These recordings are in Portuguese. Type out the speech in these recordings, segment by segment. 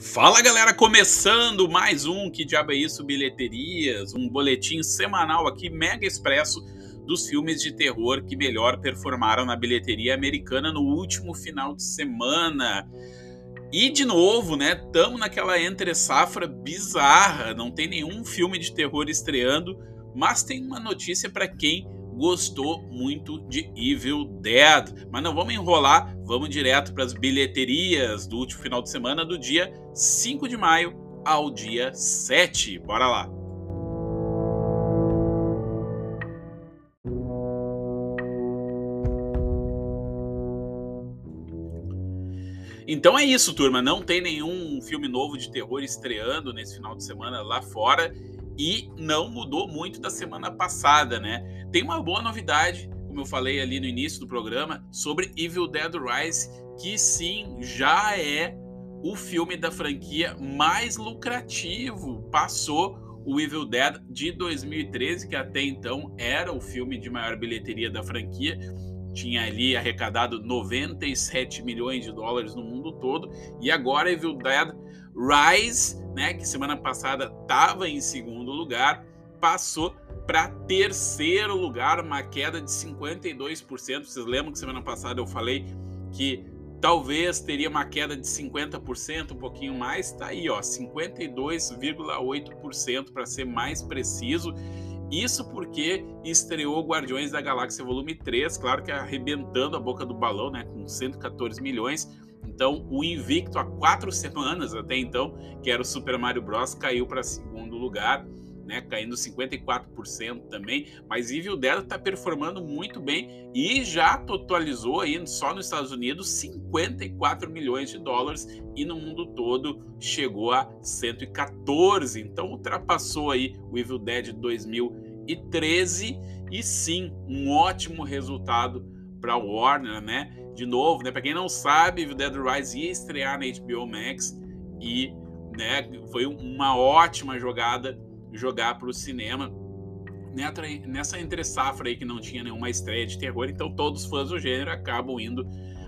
Fala galera, começando mais um Que Diabo é Isso Bilheterias, um boletim semanal aqui mega expresso dos filmes de terror que melhor performaram na bilheteria americana no último final de semana. E de novo, né, tamo naquela entre safra bizarra, não tem nenhum filme de terror estreando, mas tem uma notícia para quem gostou muito de Evil Dead. Mas não vamos enrolar, vamos direto para as bilheterias do último final de semana, do dia 5 de maio ao dia 7. Bora lá! Então é isso, turma. Não tem nenhum filme novo de terror estreando nesse final de semana lá fora e não mudou muito da semana passada, né? Tem uma boa novidade, como eu falei ali no início do programa, sobre Evil Dead Rise, que sim, já é o filme da franquia mais lucrativo. Passou o Evil Dead de 2013, que até então era o filme de maior bilheteria da franquia. Tinha ali arrecadado 97 milhões de dólares no mundo todo. E agora Evil Dead Rise, né, que semana passada estava em segundo lugar, passou para terceiro lugar, uma queda de 52%. Vocês lembram que semana passada eu falei que talvez teria uma queda de 50%, um pouquinho mais, tá aí, ó, 52,8% para ser mais preciso. Isso porque estreou Guardiões da Galáxia Volume 3, claro que arrebentando a boca do balão, né, com 114 milhões. Então, o invicto há quatro semanas até então, que era o Super Mario Bros, caiu para segundo lugar, né, caindo 54% também. Mas Evil Dead está performando muito bem e já totalizou aí só nos Estados Unidos 54 milhões de dólares e no mundo todo chegou a 114. Então, ultrapassou aí o Evil Dead 2013 e sim, um ótimo resultado para Warner, né? De novo, né? Para quem não sabe, o Dead Rise ia estrear na HBO Max e, né? Foi uma ótima jogada jogar para o cinema nessa entre safra aí que não tinha nenhuma estreia de terror, então todos os fãs do gênero acabam indo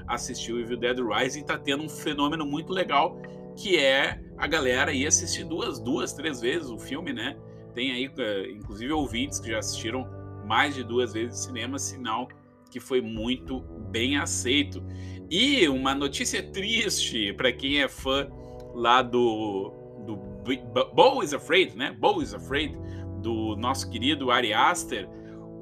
assistir o Evil Dead Rise e tá tendo um fenômeno muito legal que é a galera ir assistir duas, duas, três vezes o filme, né? Tem aí, eh, inclusive, ouvintes que já assistiram mais de duas vezes no cinema, sinal que foi muito bem aceito. E uma notícia triste para quem é fã lá do, do Bo is Afraid, né? Bo is Afraid, do nosso querido Ari Aster.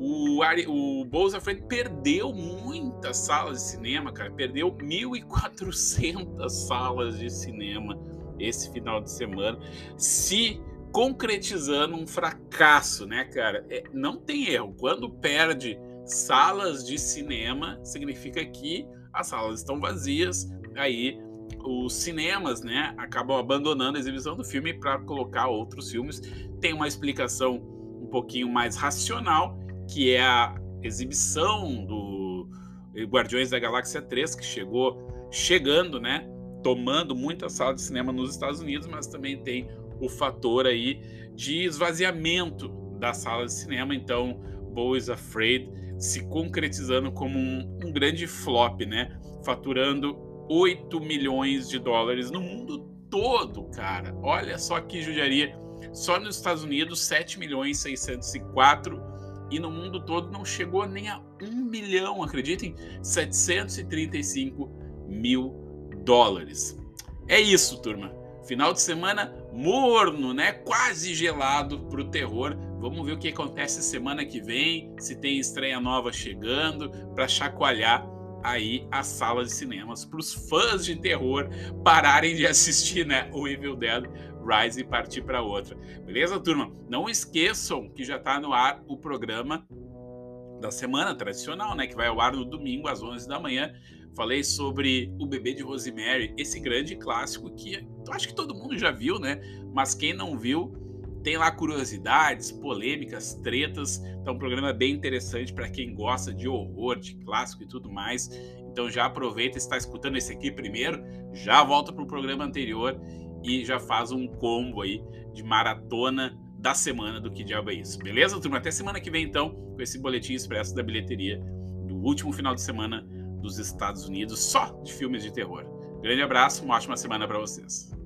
O, Ari, o Bo is Afraid perdeu muitas salas de cinema, cara. Perdeu 1.400 salas de cinema esse final de semana. Se concretizando um fracasso, né, cara? É, não tem erro. Quando perde salas de cinema, significa que as salas estão vazias, aí os cinemas, né, acabam abandonando a exibição do filme para colocar outros filmes. Tem uma explicação um pouquinho mais racional, que é a exibição do Guardiões da Galáxia 3, que chegou chegando, né, tomando muita sala de cinema nos Estados Unidos, mas também tem o fator aí de esvaziamento da sala de cinema, então Bo is Afraid se concretizando como um, um grande flop, né? Faturando 8 milhões de dólares no mundo todo, cara. Olha só que judiaria. Só nos Estados Unidos, 7 milhões 604 e no mundo todo não chegou nem a 1 milhão, acreditem, 735 mil dólares. É isso, turma. Final de semana morno, né? Quase gelado para o terror. Vamos ver o que acontece semana que vem, se tem estreia nova chegando, para chacoalhar aí as salas de cinemas para os fãs de terror pararem de assistir, né, o Evil Dead Rise e partir para outra. Beleza, turma? Não esqueçam que já está no ar o programa da semana tradicional, né, que vai ao ar no domingo às 11 da manhã Falei sobre O Bebê de Rosemary, esse grande clássico que eu acho que todo mundo já viu, né? Mas quem não viu, tem lá curiosidades, polêmicas, tretas. Então, um programa bem interessante para quem gosta de horror, de clássico e tudo mais. Então, já aproveita está escutando esse aqui primeiro, já volta para o programa anterior e já faz um combo aí de maratona da semana do Que Diabo é Isso. Beleza, turma? Até semana que vem, então, com esse boletim expresso da bilheteria do último final de semana dos Estados Unidos só de filmes de terror. Grande abraço, uma ótima semana para vocês.